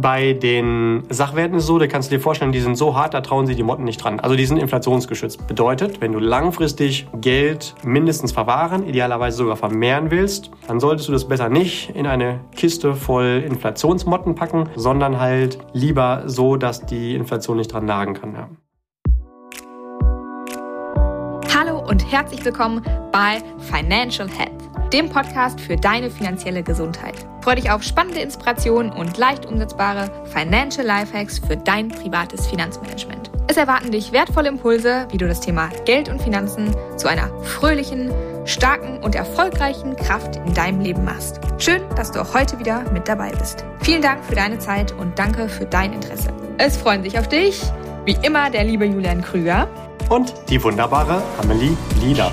Bei den Sachwerten ist so, da kannst du dir vorstellen, die sind so hart, da trauen sich die Motten nicht dran. Also die sind inflationsgeschützt. Bedeutet, wenn du langfristig Geld mindestens verwahren, idealerweise sogar vermehren willst, dann solltest du das besser nicht in eine Kiste voll Inflationsmotten packen, sondern halt lieber so, dass die Inflation nicht dran nagen kann. Ja. Und herzlich willkommen bei Financial Health dem Podcast für deine finanzielle Gesundheit. Freue dich auf spannende Inspirationen und leicht umsetzbare Financial Lifehacks für dein privates Finanzmanagement. Es erwarten dich wertvolle Impulse, wie du das Thema Geld und Finanzen zu einer fröhlichen, starken und erfolgreichen Kraft in deinem Leben machst. Schön, dass du auch heute wieder mit dabei bist. Vielen Dank für deine Zeit und danke für dein Interesse. Es freuen sich auf dich, wie immer, der liebe Julian Krüger und die wunderbare Amelie Lieder.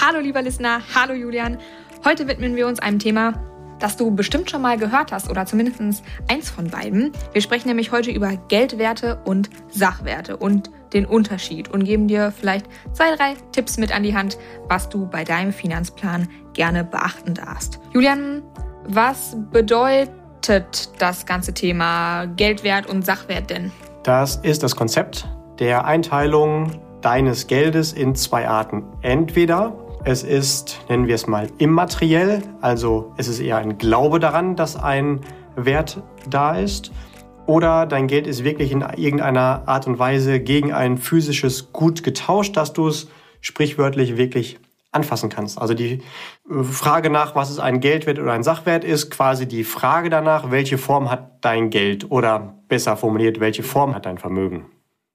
Hallo lieber Listener, hallo Julian. Heute widmen wir uns einem Thema, das du bestimmt schon mal gehört hast oder zumindest eins von beiden. Wir sprechen nämlich heute über Geldwerte und Sachwerte und den Unterschied und geben dir vielleicht zwei, drei Tipps mit an die Hand, was du bei deinem Finanzplan gerne beachten darfst. Julian, was bedeutet das ganze Thema Geldwert und Sachwert denn? Das ist das Konzept der Einteilung deines Geldes in zwei Arten. Entweder es ist, nennen wir es mal, immateriell, also es ist eher ein Glaube daran, dass ein Wert da ist. Oder dein Geld ist wirklich in irgendeiner Art und Weise gegen ein physisches Gut getauscht, dass du es sprichwörtlich wirklich anfassen kannst. Also die äh, Frage nach, was ist ein Geldwert oder ein Sachwert, ist quasi die Frage danach, welche Form hat dein Geld oder besser formuliert, welche Form hat dein Vermögen.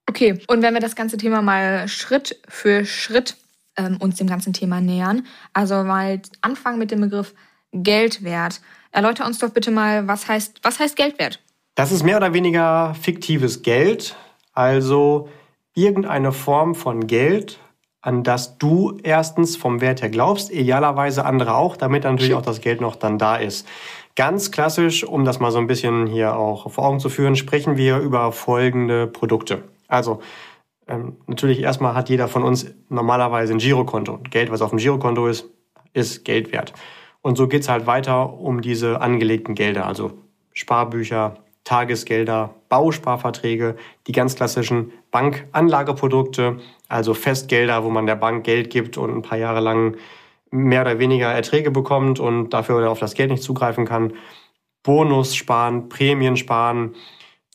Okay, und wenn wir das ganze Thema mal Schritt für Schritt ähm, uns dem ganzen Thema nähern. Also mal anfangen mit dem Begriff Geldwert. Erläuter uns doch bitte mal, was heißt, was heißt Geldwert? Das ist mehr oder weniger fiktives Geld, also irgendeine Form von Geld, an das du erstens vom Wert her glaubst, idealerweise andere auch, damit natürlich auch das Geld noch dann da ist. Ganz klassisch, um das mal so ein bisschen hier auch vor Augen zu führen, sprechen wir über folgende Produkte. Also ähm, natürlich erstmal hat jeder von uns normalerweise ein Girokonto. Geld, was auf dem Girokonto ist, ist Geld wert. Und so geht's halt weiter um diese angelegten Gelder, also Sparbücher, Tagesgelder, Bausparverträge, die ganz klassischen Bankanlageprodukte, also Festgelder, wo man der Bank Geld gibt und ein paar Jahre lang mehr oder weniger Erträge bekommt und dafür auf das Geld nicht zugreifen kann. Bonus sparen, Prämien sparen,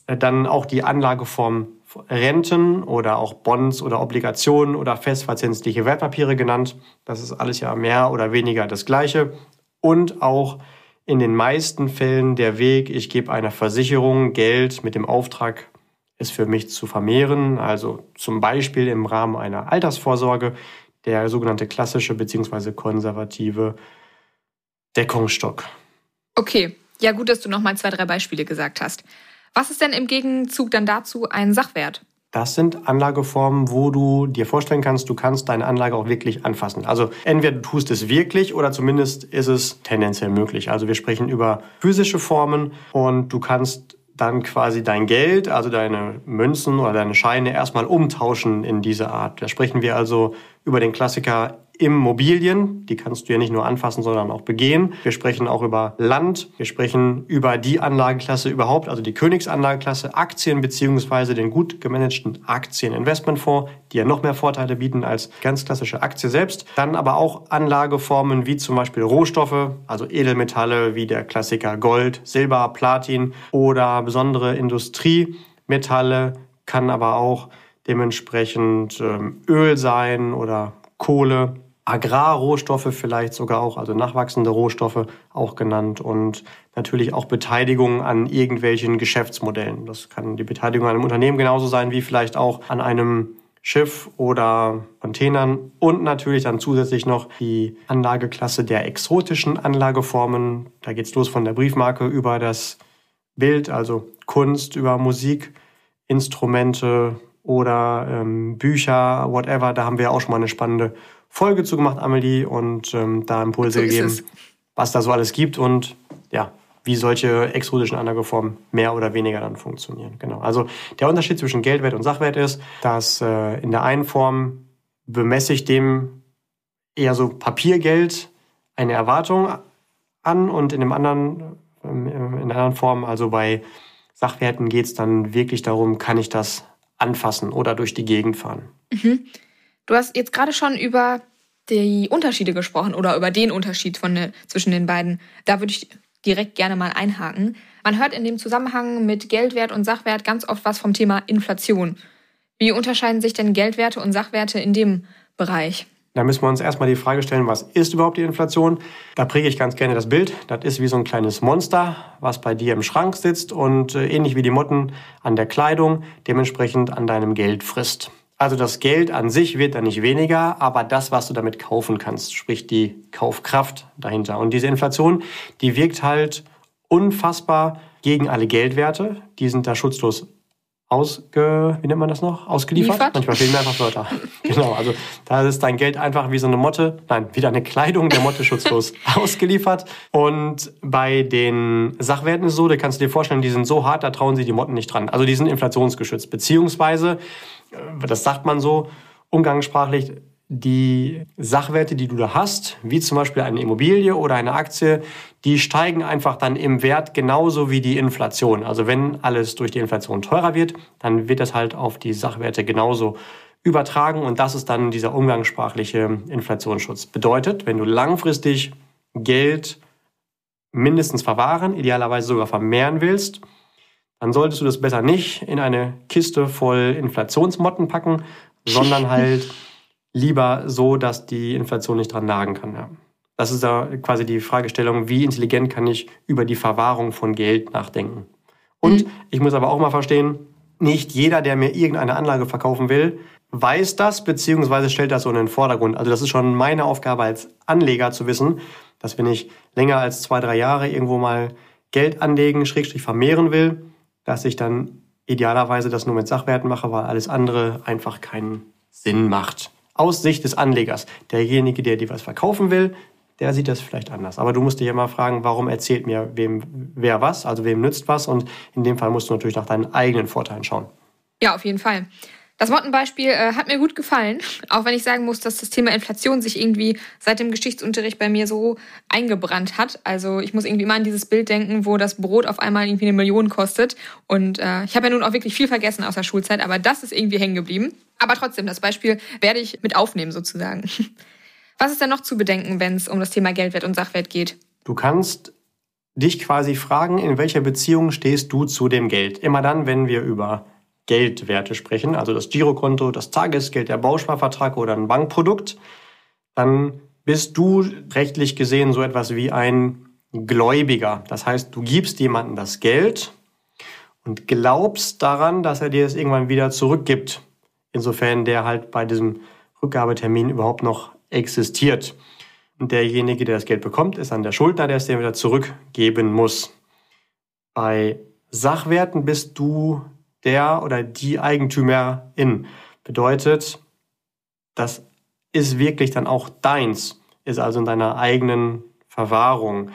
äh, dann auch die Anlageform Renten oder auch Bonds oder Obligationen oder festverzinsliche Wertpapiere genannt. Das ist alles ja mehr oder weniger das Gleiche. Und auch in den meisten Fällen der Weg, ich gebe einer Versicherung Geld mit dem Auftrag, es für mich zu vermehren. Also zum Beispiel im Rahmen einer Altersvorsorge, der sogenannte klassische bzw. konservative Deckungsstock. Okay, ja gut, dass du noch mal zwei, drei Beispiele gesagt hast. Was ist denn im Gegenzug dann dazu ein Sachwert? Das sind Anlageformen, wo du dir vorstellen kannst, du kannst deine Anlage auch wirklich anfassen. Also entweder du tust es wirklich oder zumindest ist es tendenziell möglich. Also wir sprechen über physische Formen und du kannst dann quasi dein Geld, also deine Münzen oder deine Scheine erstmal umtauschen in diese Art. Da sprechen wir also über den Klassiker Immobilien, die kannst du ja nicht nur anfassen, sondern auch begehen. Wir sprechen auch über Land, wir sprechen über die Anlageklasse überhaupt, also die Königsanlageklasse, Aktien beziehungsweise den gut gemanagten Aktieninvestmentfonds, die ja noch mehr Vorteile bieten als ganz klassische Aktie selbst. Dann aber auch Anlageformen wie zum Beispiel Rohstoffe, also Edelmetalle wie der Klassiker Gold, Silber, Platin oder besondere Industriemetalle, kann aber auch dementsprechend ähm, Öl sein oder Kohle Agrarrohstoffe vielleicht sogar auch, also nachwachsende Rohstoffe auch genannt und natürlich auch Beteiligung an irgendwelchen Geschäftsmodellen. Das kann die Beteiligung an einem Unternehmen genauso sein wie vielleicht auch an einem Schiff oder Containern und natürlich dann zusätzlich noch die Anlageklasse der exotischen Anlageformen. Da geht's los von der Briefmarke über das Bild, also Kunst, über Musik, Instrumente oder ähm, Bücher, whatever. Da haben wir auch schon mal eine spannende Folge zu gemacht, Amelie, und ähm, da Impulse so gegeben, was da so alles gibt. Und ja, wie solche exotischen Anlageformen mehr oder weniger dann funktionieren. Genau. Also der Unterschied zwischen Geldwert und Sachwert ist, dass äh, in der einen Form bemesse ich dem eher so Papiergeld eine Erwartung an und in dem anderen, ähm, in der anderen Form, also bei Sachwerten geht es dann wirklich darum, kann ich das anfassen oder durch die Gegend fahren. Mhm. Du hast jetzt gerade schon über die Unterschiede gesprochen oder über den Unterschied von, ne, zwischen den beiden. Da würde ich direkt gerne mal einhaken. Man hört in dem Zusammenhang mit Geldwert und Sachwert ganz oft was vom Thema Inflation. Wie unterscheiden sich denn Geldwerte und Sachwerte in dem Bereich? Da müssen wir uns erstmal die Frage stellen, was ist überhaupt die Inflation? Da präge ich ganz gerne das Bild. Das ist wie so ein kleines Monster, was bei dir im Schrank sitzt und äh, ähnlich wie die Motten an der Kleidung dementsprechend an deinem Geld frisst. Also das Geld an sich wird dann nicht weniger, aber das, was du damit kaufen kannst, sprich die Kaufkraft dahinter. Und diese Inflation, die wirkt halt unfassbar gegen alle Geldwerte. Die sind da schutzlos ausge, wie nennt man das noch? Ausgeliefert? Liefert? Manchmal fehlen mir einfach Wörter. genau, also da ist dein Geld einfach wie so eine Motte, nein, wieder eine Kleidung der Motte schutzlos ausgeliefert. Und bei den Sachwerten ist es so, da kannst du dir vorstellen, die sind so hart, da trauen sich die Motten nicht dran. Also die sind inflationsgeschützt, beziehungsweise das sagt man so umgangssprachlich, die Sachwerte, die du da hast, wie zum Beispiel eine Immobilie oder eine Aktie, die steigen einfach dann im Wert genauso wie die Inflation. Also wenn alles durch die Inflation teurer wird, dann wird das halt auf die Sachwerte genauso übertragen und das ist dann dieser umgangssprachliche Inflationsschutz. Bedeutet, wenn du langfristig Geld mindestens verwahren, idealerweise sogar vermehren willst, dann solltest du das besser nicht in eine Kiste voll Inflationsmotten packen, sondern halt lieber so, dass die Inflation nicht dran nagen kann. Ja. Das ist da quasi die Fragestellung, wie intelligent kann ich über die Verwahrung von Geld nachdenken. Und mhm. ich muss aber auch mal verstehen, nicht jeder, der mir irgendeine Anlage verkaufen will, weiß das, beziehungsweise stellt das so in den Vordergrund. Also das ist schon meine Aufgabe als Anleger zu wissen, dass wenn ich länger als zwei, drei Jahre irgendwo mal Geld anlegen, Schrägstrich vermehren will, dass ich dann idealerweise das nur mit Sachwerten mache, weil alles andere einfach keinen Sinn macht. Aus Sicht des Anlegers. Derjenige, der dir was verkaufen will, der sieht das vielleicht anders. Aber du musst dich mal fragen, warum erzählt mir wem wer was, also wem nützt was und in dem Fall musst du natürlich nach deinen eigenen Vorteilen schauen. Ja, auf jeden Fall. Das Mottenbeispiel äh, hat mir gut gefallen, auch wenn ich sagen muss, dass das Thema Inflation sich irgendwie seit dem Geschichtsunterricht bei mir so eingebrannt hat. Also ich muss irgendwie immer an dieses Bild denken, wo das Brot auf einmal irgendwie eine Million kostet. Und äh, ich habe ja nun auch wirklich viel vergessen aus der Schulzeit, aber das ist irgendwie hängen geblieben. Aber trotzdem, das Beispiel werde ich mit aufnehmen sozusagen. Was ist denn noch zu bedenken, wenn es um das Thema Geldwert und Sachwert geht? Du kannst dich quasi fragen, in welcher Beziehung stehst du zu dem Geld. Immer dann, wenn wir über Geldwerte sprechen, also das Girokonto, das Tagesgeld, der Bausparvertrag oder ein Bankprodukt, dann bist du rechtlich gesehen so etwas wie ein Gläubiger. Das heißt, du gibst jemandem das Geld und glaubst daran, dass er dir es irgendwann wieder zurückgibt, insofern der halt bei diesem Rückgabetermin überhaupt noch existiert. Und derjenige, der das Geld bekommt, ist dann der Schuldner, der es dir wieder zurückgeben muss. Bei Sachwerten bist du der oder die Eigentümerin. Bedeutet, das ist wirklich dann auch deins, ist also in deiner eigenen Verwahrung.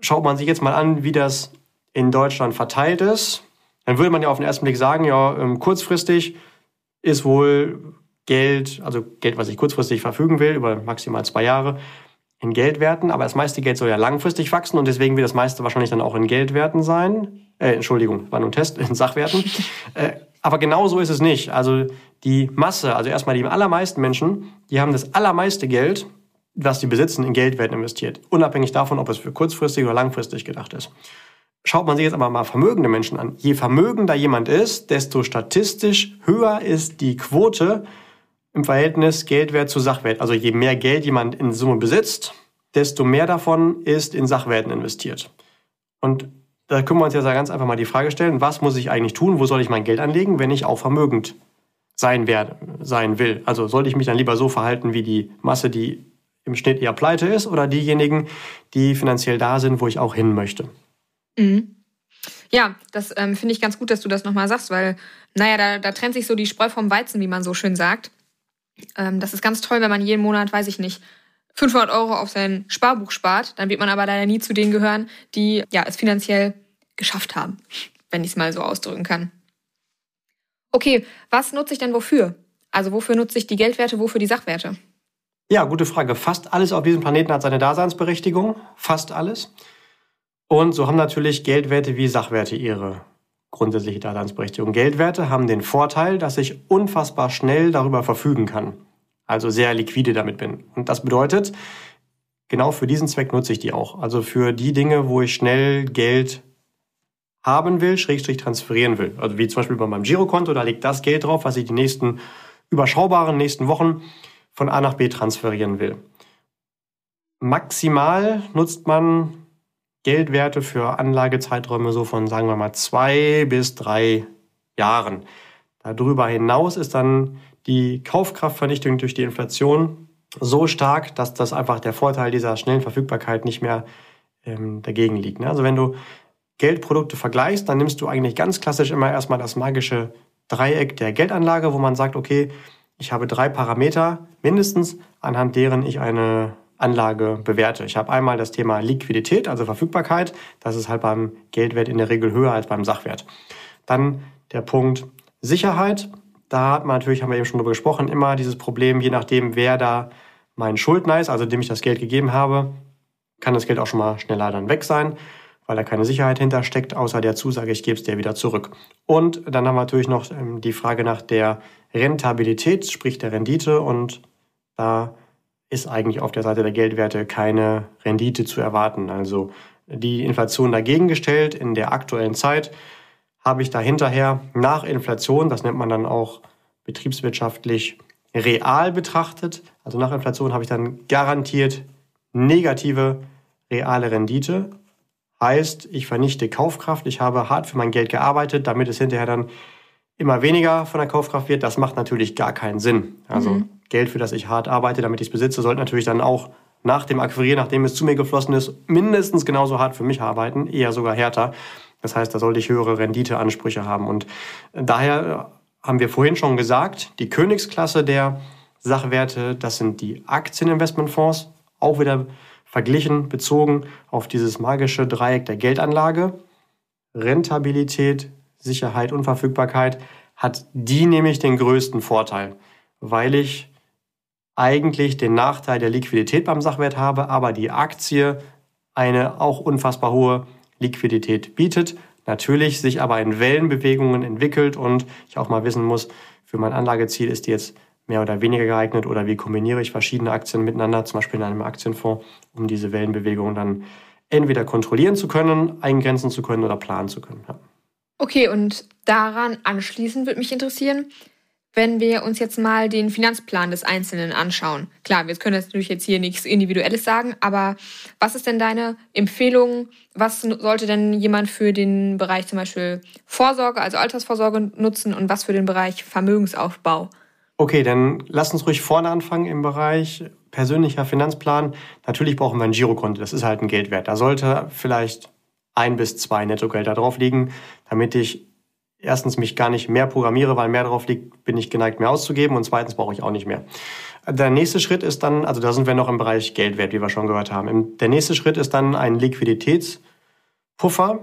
Schaut man sich jetzt mal an, wie das in Deutschland verteilt ist, dann würde man ja auf den ersten Blick sagen, ja, ähm, kurzfristig ist wohl Geld, also Geld, was ich kurzfristig verfügen will, über maximal zwei Jahre, in Geldwerten, aber das meiste Geld soll ja langfristig wachsen und deswegen wird das meiste wahrscheinlich dann auch in Geldwerten sein. Äh, Entschuldigung, war nur ein Test, in Sachwerten. äh, aber genau so ist es nicht. Also die Masse, also erstmal die allermeisten Menschen, die haben das allermeiste Geld, was sie besitzen, in Geldwerten investiert. Unabhängig davon, ob es für kurzfristig oder langfristig gedacht ist. Schaut man sich jetzt aber mal vermögende Menschen an. Je vermögender jemand ist, desto statistisch höher ist die Quote, im Verhältnis Geldwert zu Sachwert. Also je mehr Geld jemand in Summe besitzt, desto mehr davon ist in Sachwerten investiert. Und da können wir uns ja ganz einfach mal die Frage stellen, was muss ich eigentlich tun, wo soll ich mein Geld anlegen, wenn ich auch vermögend sein, werde, sein will. Also sollte ich mich dann lieber so verhalten wie die Masse, die im Schnitt eher pleite ist oder diejenigen, die finanziell da sind, wo ich auch hin möchte. Mhm. Ja, das ähm, finde ich ganz gut, dass du das nochmal sagst, weil, naja, da, da trennt sich so die Spreu vom Weizen, wie man so schön sagt. Ähm, das ist ganz toll, wenn man jeden Monat, weiß ich nicht, 500 Euro auf sein Sparbuch spart, dann wird man aber leider nie zu denen gehören, die ja es finanziell geschafft haben, wenn ich es mal so ausdrücken kann. Okay, was nutze ich denn wofür? Also wofür nutze ich die Geldwerte, wofür die Sachwerte? Ja, gute Frage. Fast alles auf diesem Planeten hat seine Daseinsberechtigung. Fast alles. Und so haben natürlich Geldwerte wie Sachwerte ihre grundsätzliche Daseinsberechtigung. Geldwerte haben den Vorteil, dass ich unfassbar schnell darüber verfügen kann. Also sehr liquide damit bin. Und das bedeutet, genau für diesen Zweck nutze ich die auch. Also für die Dinge, wo ich schnell Geld haben will, schrägstrich transferieren will. Also wie zum Beispiel bei meinem Girokonto, da liegt das Geld drauf, was ich die nächsten überschaubaren nächsten Wochen von A nach B transferieren will. Maximal nutzt man Geldwerte für Anlagezeiträume so von, sagen wir mal, zwei bis drei Jahren. Darüber hinaus ist dann die Kaufkraftvernichtung durch die Inflation so stark, dass das einfach der Vorteil dieser schnellen Verfügbarkeit nicht mehr ähm, dagegen liegt. Ne? Also wenn du Geldprodukte vergleichst, dann nimmst du eigentlich ganz klassisch immer erstmal das magische Dreieck der Geldanlage, wo man sagt, okay, ich habe drei Parameter mindestens, anhand deren ich eine Anlage bewerte. Ich habe einmal das Thema Liquidität, also Verfügbarkeit. Das ist halt beim Geldwert in der Regel höher als beim Sachwert. Dann der Punkt Sicherheit. Da hat man natürlich, haben wir eben schon drüber gesprochen, immer dieses Problem, je nachdem, wer da mein Schuldner ist, also dem ich das Geld gegeben habe, kann das Geld auch schon mal schneller dann weg sein weil da keine Sicherheit hintersteckt, außer der Zusage, ich gebe es dir wieder zurück. Und dann haben wir natürlich noch ähm, die Frage nach der Rentabilität, sprich der Rendite. Und da ist eigentlich auf der Seite der Geldwerte keine Rendite zu erwarten. Also die Inflation dagegen gestellt in der aktuellen Zeit habe ich da hinterher nach Inflation, das nennt man dann auch betriebswirtschaftlich real betrachtet, also nach Inflation habe ich dann garantiert negative reale Rendite Heißt, ich vernichte Kaufkraft, ich habe hart für mein Geld gearbeitet, damit es hinterher dann immer weniger von der Kaufkraft wird. Das macht natürlich gar keinen Sinn. Also mhm. Geld, für das ich hart arbeite, damit ich es besitze, sollte natürlich dann auch nach dem Akquirieren, nachdem es zu mir geflossen ist, mindestens genauso hart für mich arbeiten, eher sogar härter. Das heißt, da sollte ich höhere Renditeansprüche haben. Und daher haben wir vorhin schon gesagt, die Königsklasse der Sachwerte, das sind die Aktieninvestmentfonds, auch wieder verglichen, bezogen auf dieses magische Dreieck der Geldanlage, Rentabilität, Sicherheit und Verfügbarkeit, hat die nämlich den größten Vorteil, weil ich eigentlich den Nachteil der Liquidität beim Sachwert habe, aber die Aktie eine auch unfassbar hohe Liquidität bietet, natürlich sich aber in Wellenbewegungen entwickelt und ich auch mal wissen muss, für mein Anlageziel ist die jetzt mehr oder weniger geeignet oder wie kombiniere ich verschiedene Aktien miteinander, zum Beispiel in einem Aktienfonds, um diese Wellenbewegungen dann entweder kontrollieren zu können, eingrenzen zu können oder planen zu können. Ja. Okay, und daran anschließend würde mich interessieren, wenn wir uns jetzt mal den Finanzplan des Einzelnen anschauen. Klar, wir können natürlich jetzt hier nichts Individuelles sagen, aber was ist denn deine Empfehlung? Was sollte denn jemand für den Bereich zum Beispiel Vorsorge, also Altersvorsorge nutzen und was für den Bereich Vermögensaufbau? Okay, dann lass uns ruhig vorne anfangen im Bereich persönlicher Finanzplan. Natürlich brauchen wir ein Girokonto, das ist halt ein Geldwert. Da sollte vielleicht ein bis zwei Nettogelder drauf liegen, damit ich erstens mich gar nicht mehr programmiere, weil mehr drauf liegt, bin ich geneigt, mehr auszugeben und zweitens brauche ich auch nicht mehr. Der nächste Schritt ist dann, also da sind wir noch im Bereich Geldwert, wie wir schon gehört haben. Der nächste Schritt ist dann ein Liquiditätspuffer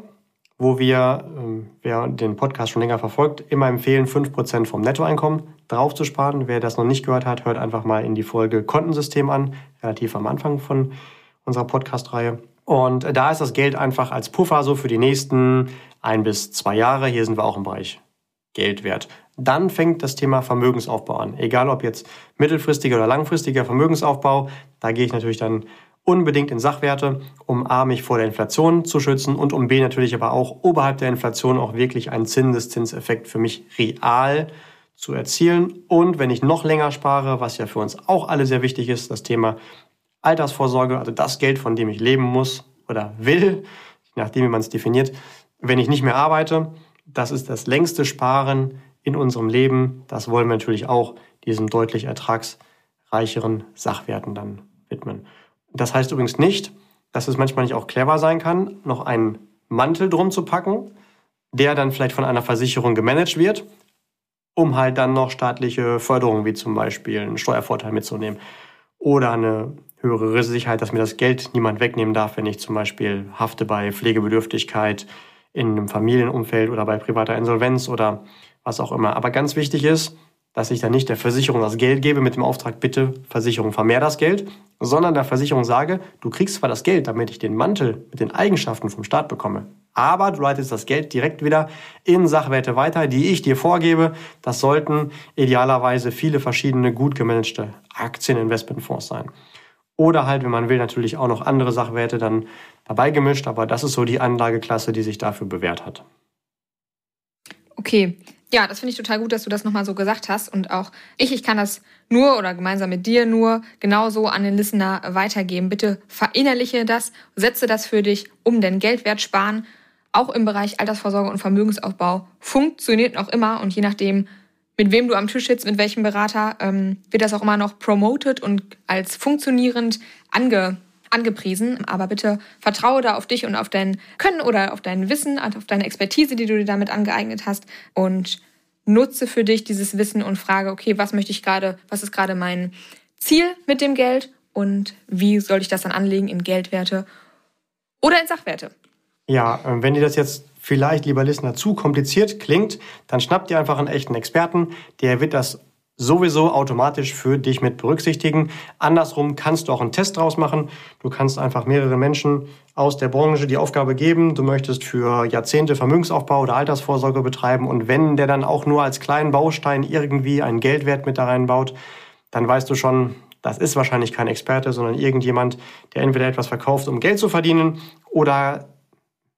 wo wir, ähm, wer den Podcast schon länger verfolgt, immer empfehlen, 5% vom Nettoeinkommen draufzusparen. Wer das noch nicht gehört hat, hört einfach mal in die Folge Kontensystem an, relativ am Anfang von unserer Podcast-Reihe. Und da ist das Geld einfach als Puffer so für die nächsten ein bis zwei Jahre. Hier sind wir auch im Bereich Geldwert. Dann fängt das Thema Vermögensaufbau an. Egal ob jetzt mittelfristiger oder langfristiger Vermögensaufbau, da gehe ich natürlich dann unbedingt in Sachwerte, um A, mich vor der Inflation zu schützen und um B, natürlich aber auch oberhalb der Inflation auch wirklich einen Zinseszinseffekt für mich real zu erzielen. Und wenn ich noch länger spare, was ja für uns auch alle sehr wichtig ist, das Thema Altersvorsorge, also das Geld, von dem ich leben muss oder will, nachdem wie man es definiert, wenn ich nicht mehr arbeite, das ist das längste Sparen in unserem Leben. Das wollen wir natürlich auch diesen deutlich ertragsreicheren Sachwerten dann widmen. Das heißt übrigens nicht, dass es manchmal nicht auch clever sein kann, noch einen Mantel drum zu packen, der dann vielleicht von einer Versicherung gemanagt wird, um halt dann noch staatliche Förderungen wie zum Beispiel einen Steuervorteil mitzunehmen oder eine höhere Sicherheit, dass mir das Geld niemand wegnehmen darf, wenn ich zum Beispiel hafte bei Pflegebedürftigkeit in einem Familienumfeld oder bei privater Insolvenz oder was auch immer. Aber ganz wichtig ist, dass ich dann nicht der Versicherung das Geld gebe mit dem Auftrag, bitte Versicherung vermehr das Geld, sondern der Versicherung sage, du kriegst zwar das Geld, damit ich den Mantel mit den Eigenschaften vom Staat bekomme, aber du leitest das Geld direkt wieder in Sachwerte weiter, die ich dir vorgebe. Das sollten idealerweise viele verschiedene gut gemanagte Aktieninvestmentfonds sein. Oder halt, wenn man will, natürlich auch noch andere Sachwerte dann dabei gemischt, aber das ist so die Anlageklasse, die sich dafür bewährt hat. Okay, ja, das finde ich total gut, dass du das nochmal so gesagt hast. Und auch ich, ich kann das nur oder gemeinsam mit dir nur genauso an den Listener weitergeben. Bitte verinnerliche das, setze das für dich um, denn Geldwert sparen, auch im Bereich Altersvorsorge und Vermögensaufbau, funktioniert noch immer. Und je nachdem, mit wem du am Tisch sitzt, mit welchem Berater, ähm, wird das auch immer noch promoted und als funktionierend ange angepriesen. Aber bitte vertraue da auf dich und auf dein Können oder auf dein Wissen, auf deine Expertise, die du dir damit angeeignet hast und nutze für dich dieses Wissen und frage, okay, was möchte ich gerade, was ist gerade mein Ziel mit dem Geld und wie soll ich das dann anlegen in Geldwerte oder in Sachwerte? Ja, äh, wenn dir das jetzt vielleicht, lieber Listener, zu kompliziert klingt, dann schnappt dir einfach einen echten Experten, der wird das sowieso automatisch für dich mit berücksichtigen. Andersrum kannst du auch einen Test draus machen. Du kannst einfach mehrere Menschen aus der Branche die Aufgabe geben, du möchtest für Jahrzehnte Vermögensaufbau oder Altersvorsorge betreiben und wenn der dann auch nur als kleinen Baustein irgendwie einen Geldwert mit da reinbaut, dann weißt du schon, das ist wahrscheinlich kein Experte, sondern irgendjemand, der entweder etwas verkauft, um Geld zu verdienen oder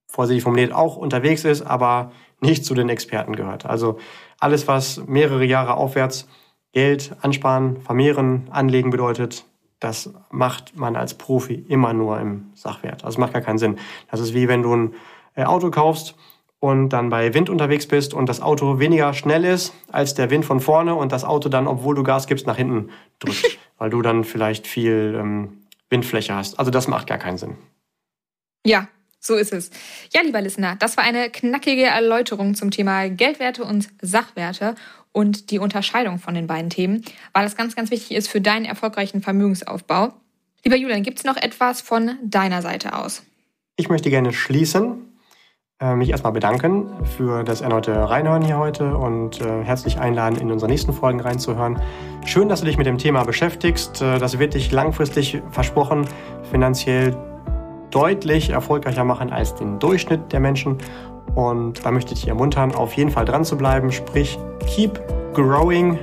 vorsichtig formuliert auch unterwegs ist, aber nicht zu den Experten gehört. Also alles, was mehrere Jahre aufwärts Geld ansparen, vermehren, anlegen bedeutet, das macht man als Profi immer nur im Sachwert. Also es macht gar keinen Sinn. Das ist wie wenn du ein äh, Auto kaufst und dann bei Wind unterwegs bist und das Auto weniger schnell ist als der Wind von vorne und das Auto dann, obwohl du Gas gibst, nach hinten drückt, weil du dann vielleicht viel ähm, Windfläche hast. Also das macht gar keinen Sinn. Ja, so ist es. Ja, lieber Listener, das war eine knackige Erläuterung zum Thema Geldwerte und Sachwerte und die Unterscheidung von den beiden Themen, weil das ganz, ganz wichtig ist für deinen erfolgreichen Vermögensaufbau. Lieber Julian, gibt es noch etwas von deiner Seite aus? Ich möchte gerne schließen, äh, mich erstmal bedanken für das erneute Reinhören hier heute und äh, herzlich einladen, in unsere nächsten Folgen reinzuhören. Schön, dass du dich mit dem Thema beschäftigst. Äh, das wird dich langfristig versprochen finanziell deutlich erfolgreicher machen als den Durchschnitt der Menschen. Und da möchte ich dich ermuntern, auf jeden Fall dran zu bleiben. Sprich, keep growing,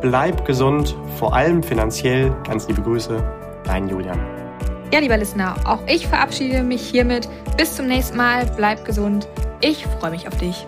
bleib gesund, vor allem finanziell. Ganz liebe Grüße, dein Julian. Ja, lieber Listener, auch ich verabschiede mich hiermit. Bis zum nächsten Mal. Bleib gesund. Ich freue mich auf dich.